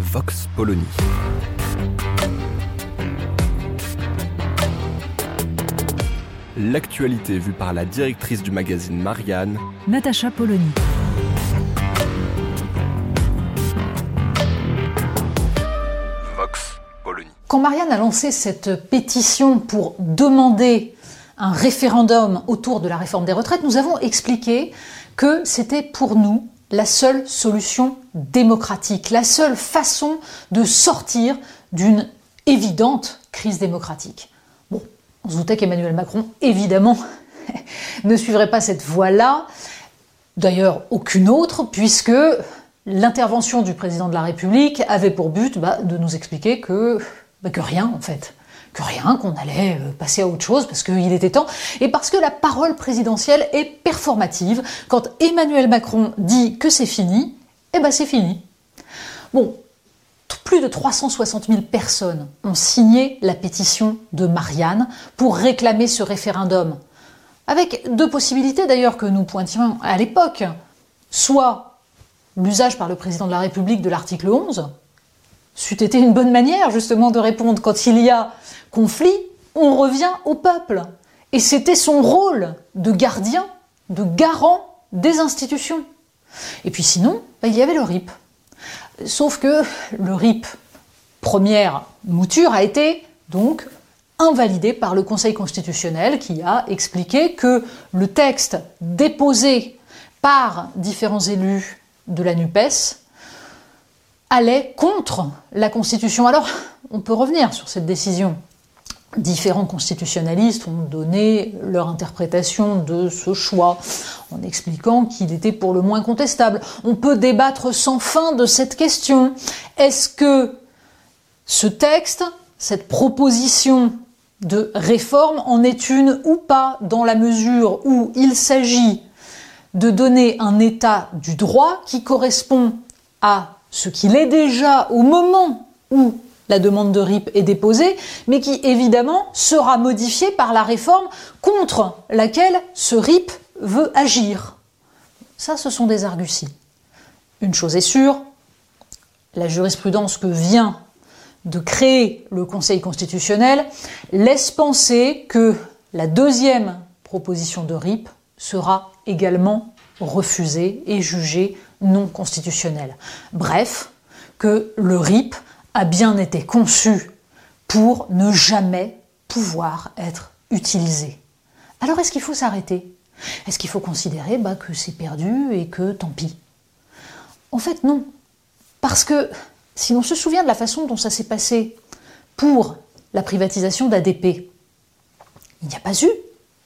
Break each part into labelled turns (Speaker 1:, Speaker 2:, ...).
Speaker 1: Vox Polony. L'actualité vue par la directrice du magazine Marianne,
Speaker 2: Natacha Polony.
Speaker 1: Vox Polony.
Speaker 2: Quand Marianne a lancé cette pétition pour demander un référendum autour de la réforme des retraites, nous avons expliqué que c'était pour nous la seule solution démocratique, la seule façon de sortir d'une évidente crise démocratique. Bon, on se doutait qu'Emmanuel Macron, évidemment, ne suivrait pas cette voie-là, d'ailleurs aucune autre, puisque l'intervention du président de la République avait pour but bah, de nous expliquer que, bah, que rien en fait, que rien, qu'on allait euh, passer à autre chose parce qu'il était temps, et parce que la parole présidentielle est performative. Quand Emmanuel Macron dit que c'est fini, eh ben c'est fini. Bon, plus de 360 000 personnes ont signé la pétition de Marianne pour réclamer ce référendum. Avec deux possibilités d'ailleurs que nous pointions à l'époque. Soit l'usage par le président de la République de l'article 11, c'eût été une bonne manière justement de répondre. Quand il y a conflit, on revient au peuple. Et c'était son rôle de gardien, de garant des institutions. Et puis sinon, bah, il y avait le RIP. Sauf que le RIP, première mouture, a été donc invalidé par le Conseil constitutionnel qui a expliqué que le texte déposé par différents élus de la NUPES allait contre la Constitution. Alors, on peut revenir sur cette décision. Différents constitutionnalistes ont donné leur interprétation de ce choix en expliquant qu'il était pour le moins contestable. On peut débattre sans fin de cette question. Est-ce que ce texte, cette proposition de réforme en est une ou pas dans la mesure où il s'agit de donner un état du droit qui correspond à ce qu'il est déjà au moment où la demande de RIP est déposée, mais qui évidemment sera modifié par la réforme contre laquelle ce RIP veut agir. Ça, ce sont des arguties. Une chose est sûre, la jurisprudence que vient de créer le Conseil constitutionnel laisse penser que la deuxième proposition de RIP sera également refusée et jugée non constitutionnelle. Bref, que le RIP a bien été conçu pour ne jamais pouvoir être utilisé. Alors est-ce qu'il faut s'arrêter? Est-ce qu'il faut considérer bah, que c'est perdu et que tant pis? En fait non. Parce que si l'on se souvient de la façon dont ça s'est passé pour la privatisation d'ADP, il n'y a pas eu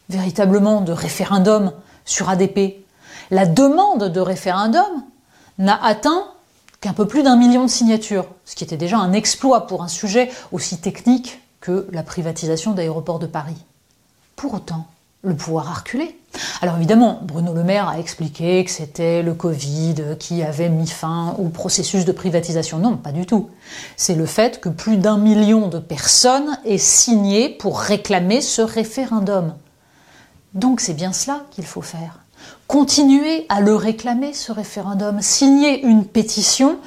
Speaker 2: véritablement de référendum sur ADP. La demande de référendum n'a atteint qu'un peu plus d'un million de signatures, ce qui était déjà un exploit pour un sujet aussi technique que la privatisation d'aéroports de Paris. Pour autant, le pouvoir a reculé. Alors évidemment, Bruno Le Maire a expliqué que c'était le Covid qui avait mis fin au processus de privatisation. Non, pas du tout. C'est le fait que plus d'un million de personnes aient signé pour réclamer ce référendum. Donc c'est bien cela qu'il faut faire. Continuer à le réclamer, ce référendum, signer une pétition,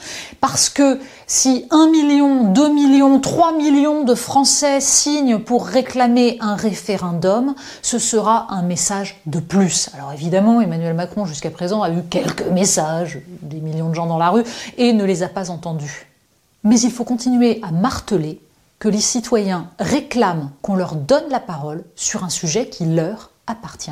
Speaker 2: parce que si 1 million, 2 millions, 3 millions de Français signent pour réclamer un référendum, ce sera un message de plus. Alors évidemment, Emmanuel Macron jusqu'à présent a eu quelques messages, des millions de gens dans la rue, et ne les a pas entendus. Mais il faut continuer à marteler que les citoyens réclament qu'on leur donne la parole sur un sujet qui leur appartient.